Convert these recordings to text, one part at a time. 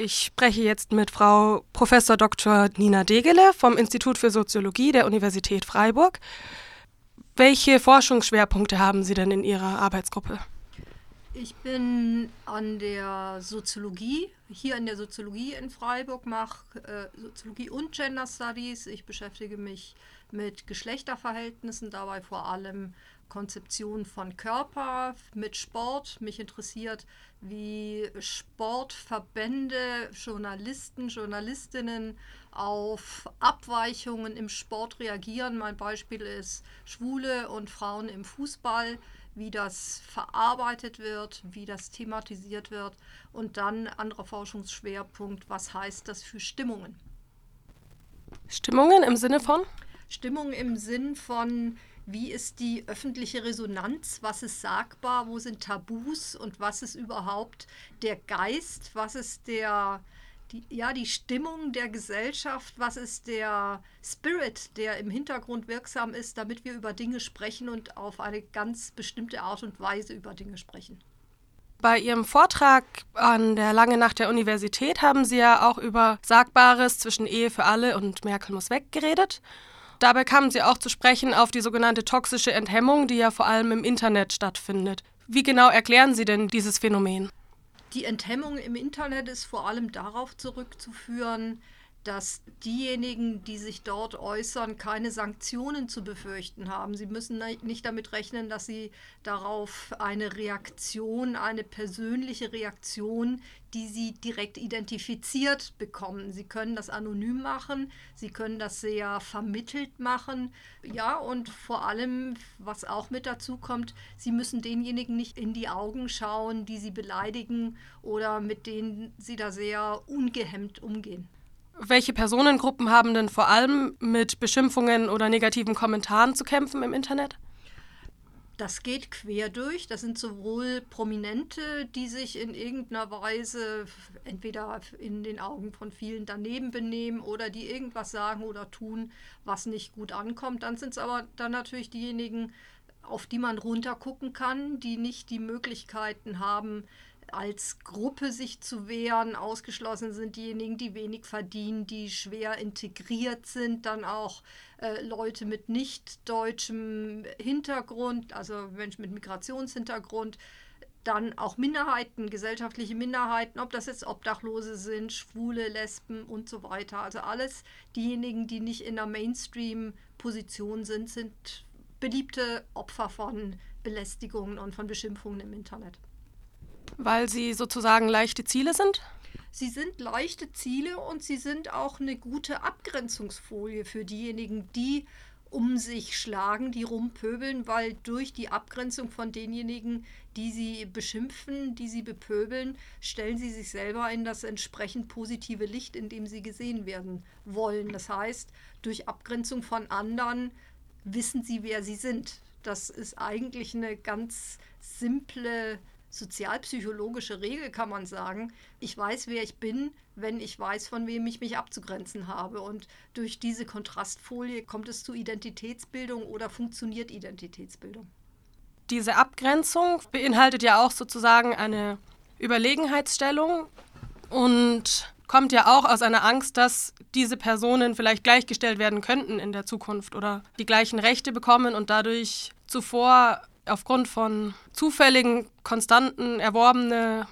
Ich spreche jetzt mit Frau Prof. Dr. Nina Degele vom Institut für Soziologie der Universität Freiburg. Welche Forschungsschwerpunkte haben Sie denn in Ihrer Arbeitsgruppe? Ich bin an der Soziologie, hier in der Soziologie in Freiburg, mache äh, Soziologie und Gender Studies. Ich beschäftige mich mit Geschlechterverhältnissen, dabei vor allem Konzeption von Körper mit Sport. Mich interessiert, wie Sportverbände, Journalisten, Journalistinnen auf Abweichungen im Sport reagieren. Mein Beispiel ist Schwule und Frauen im Fußball, wie das verarbeitet wird, wie das thematisiert wird. Und dann anderer Forschungsschwerpunkt, was heißt das für Stimmungen? Stimmungen im Sinne von? Stimmung im Sinn von wie ist die öffentliche Resonanz, was ist sagbar, wo sind Tabus? Und was ist überhaupt der Geist, was ist der, die, ja, die Stimmung der Gesellschaft, was ist der Spirit, der im Hintergrund wirksam ist, damit wir über Dinge sprechen und auf eine ganz bestimmte Art und Weise über Dinge sprechen. Bei Ihrem Vortrag an der Lange Nacht der Universität haben Sie ja auch über Sagbares zwischen Ehe für alle und Merkel muss weg geredet. Dabei kamen sie auch zu sprechen auf die sogenannte toxische Enthemmung, die ja vor allem im Internet stattfindet. Wie genau erklären Sie denn dieses Phänomen? Die Enthemmung im Internet ist vor allem darauf zurückzuführen, dass diejenigen, die sich dort äußern, keine Sanktionen zu befürchten haben. Sie müssen nicht damit rechnen, dass sie darauf eine Reaktion, eine persönliche Reaktion, die sie direkt identifiziert bekommen. Sie können das anonym machen, sie können das sehr vermittelt machen. Ja, und vor allem, was auch mit dazu kommt, sie müssen denjenigen nicht in die Augen schauen, die sie beleidigen oder mit denen sie da sehr ungehemmt umgehen. Welche Personengruppen haben denn vor allem mit Beschimpfungen oder negativen Kommentaren zu kämpfen im Internet? Das geht quer durch. Das sind sowohl Prominente, die sich in irgendeiner Weise entweder in den Augen von vielen daneben benehmen oder die irgendwas sagen oder tun, was nicht gut ankommt. Dann sind es aber dann natürlich diejenigen, auf die man runtergucken kann, die nicht die Möglichkeiten haben, als Gruppe sich zu wehren. Ausgeschlossen sind diejenigen, die wenig verdienen, die schwer integriert sind, dann auch äh, Leute mit nicht deutschem Hintergrund, also Menschen mit Migrationshintergrund. Dann auch Minderheiten, gesellschaftliche Minderheiten, ob das jetzt Obdachlose sind, Schwule, Lesben und so weiter. Also alles diejenigen, die nicht in der Mainstream-Position sind, sind beliebte Opfer von Belästigungen und von Beschimpfungen im Internet. Weil sie sozusagen leichte Ziele sind? Sie sind leichte Ziele und sie sind auch eine gute Abgrenzungsfolie für diejenigen, die um sich schlagen, die rumpöbeln, weil durch die Abgrenzung von denjenigen, die sie beschimpfen, die sie bepöbeln, stellen sie sich selber in das entsprechend positive Licht, in dem sie gesehen werden wollen. Das heißt, durch Abgrenzung von anderen wissen sie, wer sie sind. Das ist eigentlich eine ganz simple sozialpsychologische Regel, kann man sagen. Ich weiß, wer ich bin, wenn ich weiß, von wem ich mich abzugrenzen habe. Und durch diese Kontrastfolie kommt es zu Identitätsbildung oder funktioniert Identitätsbildung. Diese Abgrenzung beinhaltet ja auch sozusagen eine Überlegenheitsstellung und kommt ja auch aus einer Angst, dass diese Personen vielleicht gleichgestellt werden könnten in der Zukunft oder die gleichen Rechte bekommen und dadurch zuvor aufgrund von zufälligen, konstanten, erworbene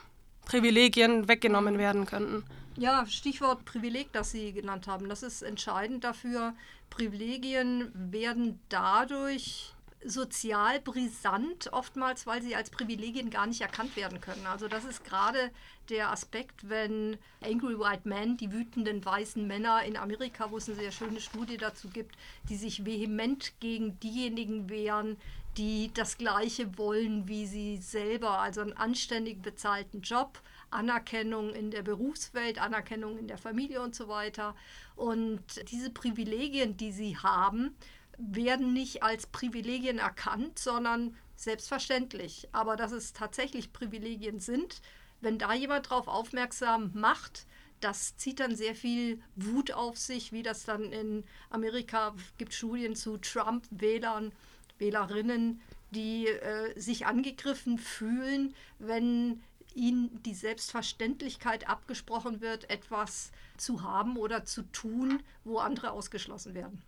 Privilegien weggenommen werden könnten. Ja, Stichwort Privileg, das Sie genannt haben. Das ist entscheidend dafür. Privilegien werden dadurch sozial brisant, oftmals, weil sie als Privilegien gar nicht erkannt werden können. Also das ist gerade der Aspekt, wenn Angry White Men, die wütenden weißen Männer in Amerika, wo es eine sehr schöne Studie dazu gibt, die sich vehement gegen diejenigen wehren, die das Gleiche wollen wie sie selber, also einen anständig bezahlten Job, Anerkennung in der Berufswelt, Anerkennung in der Familie und so weiter. Und diese Privilegien, die sie haben, werden nicht als Privilegien erkannt, sondern selbstverständlich. Aber dass es tatsächlich Privilegien sind, wenn da jemand darauf aufmerksam macht, das zieht dann sehr viel Wut auf sich, wie das dann in Amerika gibt Studien zu Trump-Wählern Wählerinnen, die äh, sich angegriffen fühlen, wenn ihnen die Selbstverständlichkeit abgesprochen wird, etwas zu haben oder zu tun, wo andere ausgeschlossen werden.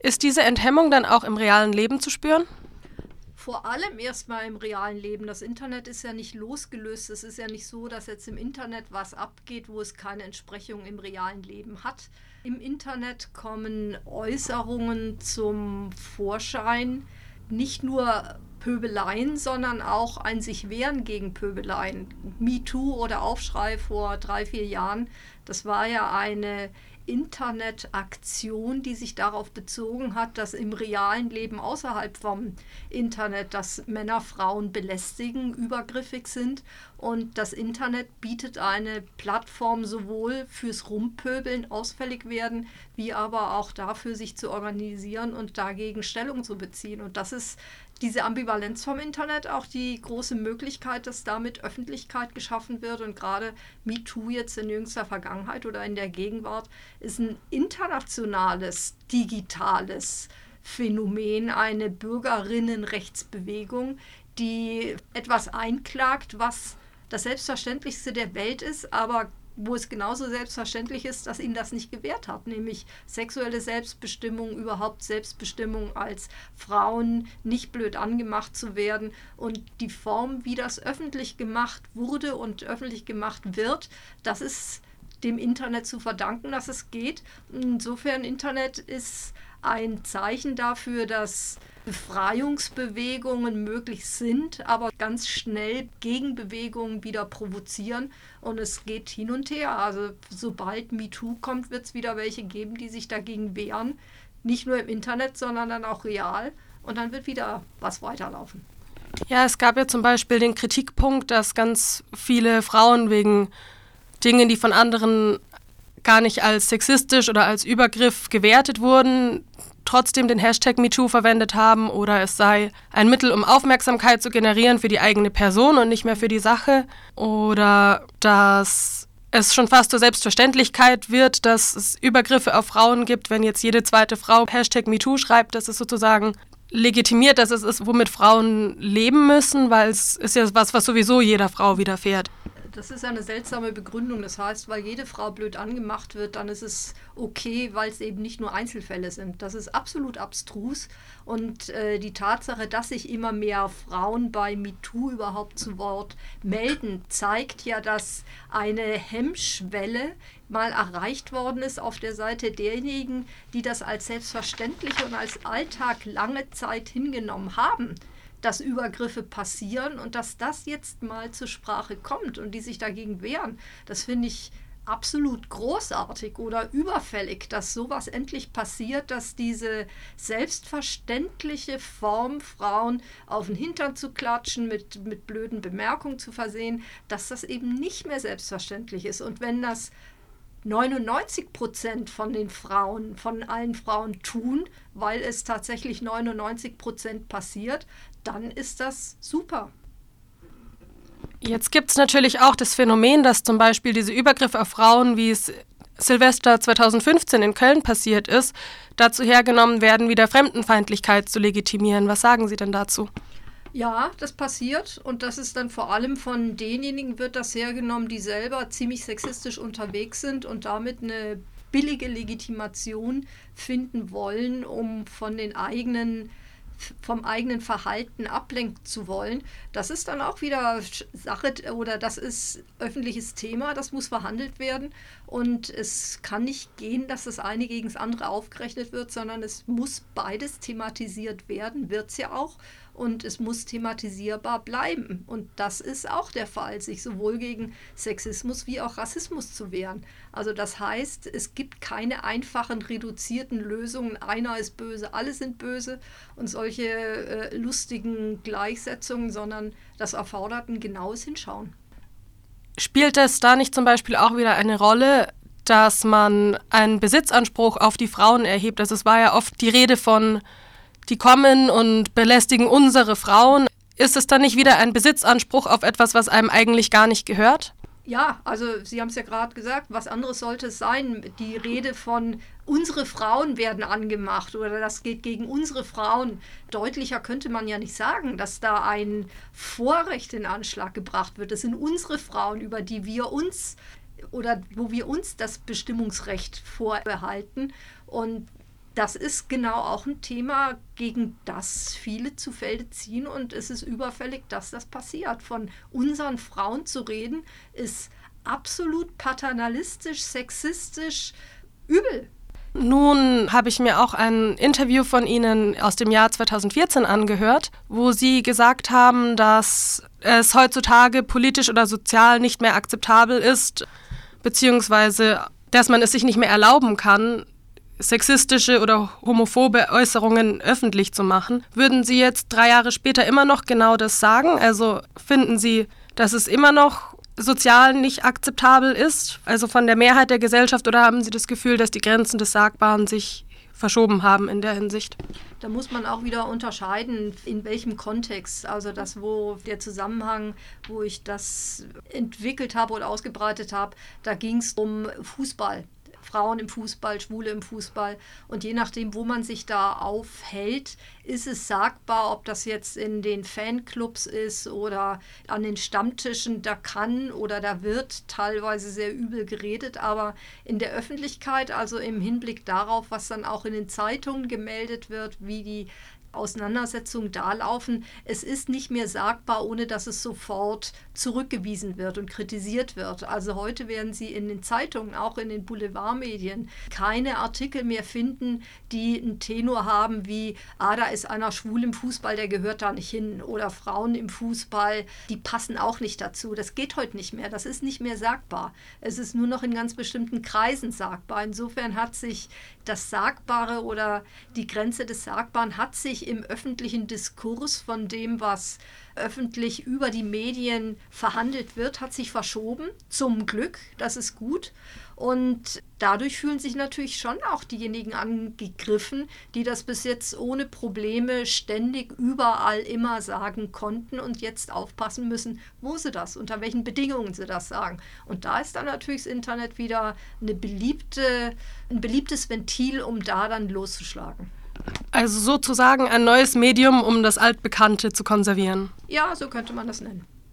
Ist diese Enthemmung dann auch im realen Leben zu spüren? vor allem erstmal im realen Leben. Das Internet ist ja nicht losgelöst. Es ist ja nicht so, dass jetzt im Internet was abgeht, wo es keine Entsprechung im realen Leben hat. Im Internet kommen Äußerungen zum Vorschein, nicht nur Pöbeleien, sondern auch ein sich wehren gegen Pöbeleien. MeToo oder Aufschrei vor drei, vier Jahren, das war ja eine Internetaktion, die sich darauf bezogen hat, dass im realen Leben außerhalb vom Internet, dass Männer Frauen belästigen, übergriffig sind. Und das Internet bietet eine Plattform sowohl fürs Rumpöbeln, ausfällig werden, wie aber auch dafür, sich zu organisieren und dagegen Stellung zu beziehen. Und das ist diese Ambivalenz vom Internet auch die große Möglichkeit, dass damit Öffentlichkeit geschaffen wird. Und gerade MeToo jetzt in jüngster Vergangenheit oder in der Gegenwart ist ein internationales, digitales Phänomen, eine Bürgerinnenrechtsbewegung, die etwas einklagt, was das Selbstverständlichste der Welt ist, aber wo es genauso selbstverständlich ist, dass ihnen das nicht gewährt hat, nämlich sexuelle Selbstbestimmung, überhaupt Selbstbestimmung als Frauen, nicht blöd angemacht zu werden und die Form, wie das öffentlich gemacht wurde und öffentlich gemacht wird, das ist dem Internet zu verdanken, dass es geht. Insofern Internet ist ein Zeichen dafür, dass Befreiungsbewegungen möglich sind, aber ganz schnell Gegenbewegungen wieder provozieren und es geht hin und her. Also sobald MeToo kommt, wird es wieder welche geben, die sich dagegen wehren. Nicht nur im Internet, sondern dann auch real. Und dann wird wieder was weiterlaufen. Ja, es gab ja zum Beispiel den Kritikpunkt, dass ganz viele Frauen wegen Dingen, die von anderen gar nicht als sexistisch oder als Übergriff gewertet wurden, trotzdem den Hashtag MeToo verwendet haben oder es sei ein Mittel, um Aufmerksamkeit zu generieren für die eigene Person und nicht mehr für die Sache oder dass es schon fast zur Selbstverständlichkeit wird, dass es Übergriffe auf Frauen gibt, wenn jetzt jede zweite Frau Hashtag MeToo schreibt, dass es sozusagen legitimiert, dass es ist, womit Frauen leben müssen, weil es ist ja was, was sowieso jeder Frau widerfährt das ist eine seltsame Begründung. Das heißt, weil jede Frau blöd angemacht wird, dann ist es okay, weil es eben nicht nur Einzelfälle sind. Das ist absolut abstrus. Und äh, die Tatsache, dass sich immer mehr Frauen bei MeToo überhaupt zu Wort melden, zeigt ja, dass eine Hemmschwelle mal erreicht worden ist auf der Seite derjenigen, die das als selbstverständlich und als Alltag lange Zeit hingenommen haben dass Übergriffe passieren und dass das jetzt mal zur Sprache kommt und die sich dagegen wehren, das finde ich absolut großartig oder überfällig, dass sowas endlich passiert, dass diese selbstverständliche Form, Frauen auf den Hintern zu klatschen, mit, mit blöden Bemerkungen zu versehen, dass das eben nicht mehr selbstverständlich ist. Und wenn das 99 Prozent von den Frauen, von allen Frauen tun, weil es tatsächlich 99 Prozent passiert, dann ist das super. Jetzt gibt es natürlich auch das Phänomen, dass zum Beispiel diese Übergriffe auf Frauen, wie es Silvester 2015 in Köln passiert ist, dazu hergenommen werden, wieder Fremdenfeindlichkeit zu legitimieren. Was sagen Sie denn dazu? Ja, das passiert und das ist dann vor allem von denjenigen wird das hergenommen, die selber ziemlich sexistisch unterwegs sind und damit eine billige Legitimation finden wollen, um von den eigenen vom eigenen Verhalten ablenken zu wollen. Das ist dann auch wieder Sache oder das ist öffentliches Thema, das muss verhandelt werden und es kann nicht gehen, dass das eine gegen das andere aufgerechnet wird, sondern es muss beides thematisiert werden, wird es ja auch und es muss thematisierbar bleiben. Und das ist auch der Fall, sich sowohl gegen Sexismus wie auch Rassismus zu wehren. Also das heißt, es gibt keine einfachen, reduzierten Lösungen. Einer ist böse, alle sind böse und solche äh, lustigen Gleichsetzungen, sondern das erfordert ein genaues Hinschauen. Spielt es da nicht zum Beispiel auch wieder eine Rolle, dass man einen Besitzanspruch auf die Frauen erhebt? Also es war ja oft die Rede von die kommen und belästigen unsere Frauen. Ist es dann nicht wieder ein Besitzanspruch auf etwas, was einem eigentlich gar nicht gehört? Ja, also Sie haben es ja gerade gesagt, was anderes sollte es sein. Die Rede von unsere Frauen werden angemacht oder das geht gegen unsere Frauen. Deutlicher könnte man ja nicht sagen, dass da ein Vorrecht in Anschlag gebracht wird. Das sind unsere Frauen, über die wir uns oder wo wir uns das Bestimmungsrecht vorbehalten. Und das ist genau auch ein Thema, gegen das viele zu Felde ziehen und es ist überfällig, dass das passiert. Von unseren Frauen zu reden, ist absolut paternalistisch, sexistisch, übel. Nun habe ich mir auch ein Interview von Ihnen aus dem Jahr 2014 angehört, wo Sie gesagt haben, dass es heutzutage politisch oder sozial nicht mehr akzeptabel ist, beziehungsweise dass man es sich nicht mehr erlauben kann, sexistische oder homophobe Äußerungen öffentlich zu machen. Würden Sie jetzt drei Jahre später immer noch genau das sagen? Also finden Sie, dass es immer noch sozial nicht akzeptabel ist, also von der Mehrheit der Gesellschaft, oder haben Sie das Gefühl, dass die Grenzen des Sagbaren sich verschoben haben in der Hinsicht? Da muss man auch wieder unterscheiden, in welchem Kontext. Also das, wo der Zusammenhang, wo ich das entwickelt habe oder ausgebreitet habe, da ging es um Fußball. Frauen im Fußball, Schwule im Fußball. Und je nachdem, wo man sich da aufhält, ist es sagbar, ob das jetzt in den Fanclubs ist oder an den Stammtischen. Da kann oder da wird teilweise sehr übel geredet, aber in der Öffentlichkeit, also im Hinblick darauf, was dann auch in den Zeitungen gemeldet wird, wie die Auseinandersetzungen da laufen. Es ist nicht mehr sagbar, ohne dass es sofort zurückgewiesen wird und kritisiert wird. Also heute werden Sie in den Zeitungen, auch in den Boulevardmedien, keine Artikel mehr finden, die einen Tenor haben wie, ah, da ist einer schwul im Fußball, der gehört da nicht hin. Oder Frauen im Fußball, die passen auch nicht dazu. Das geht heute nicht mehr. Das ist nicht mehr sagbar. Es ist nur noch in ganz bestimmten Kreisen sagbar. Insofern hat sich das Sagbare oder die Grenze des Sagbaren hat sich im öffentlichen Diskurs von dem, was öffentlich über die Medien verhandelt wird, hat sich verschoben. Zum Glück, das ist gut. Und dadurch fühlen sich natürlich schon auch diejenigen angegriffen, die das bis jetzt ohne Probleme ständig überall immer sagen konnten und jetzt aufpassen müssen, wo sie das, unter welchen Bedingungen sie das sagen. Und da ist dann natürlich das Internet wieder eine beliebte, ein beliebtes Ventil, um da dann loszuschlagen. Also sozusagen ein neues Medium, um das Altbekannte zu konservieren. Ja, so könnte man das nennen.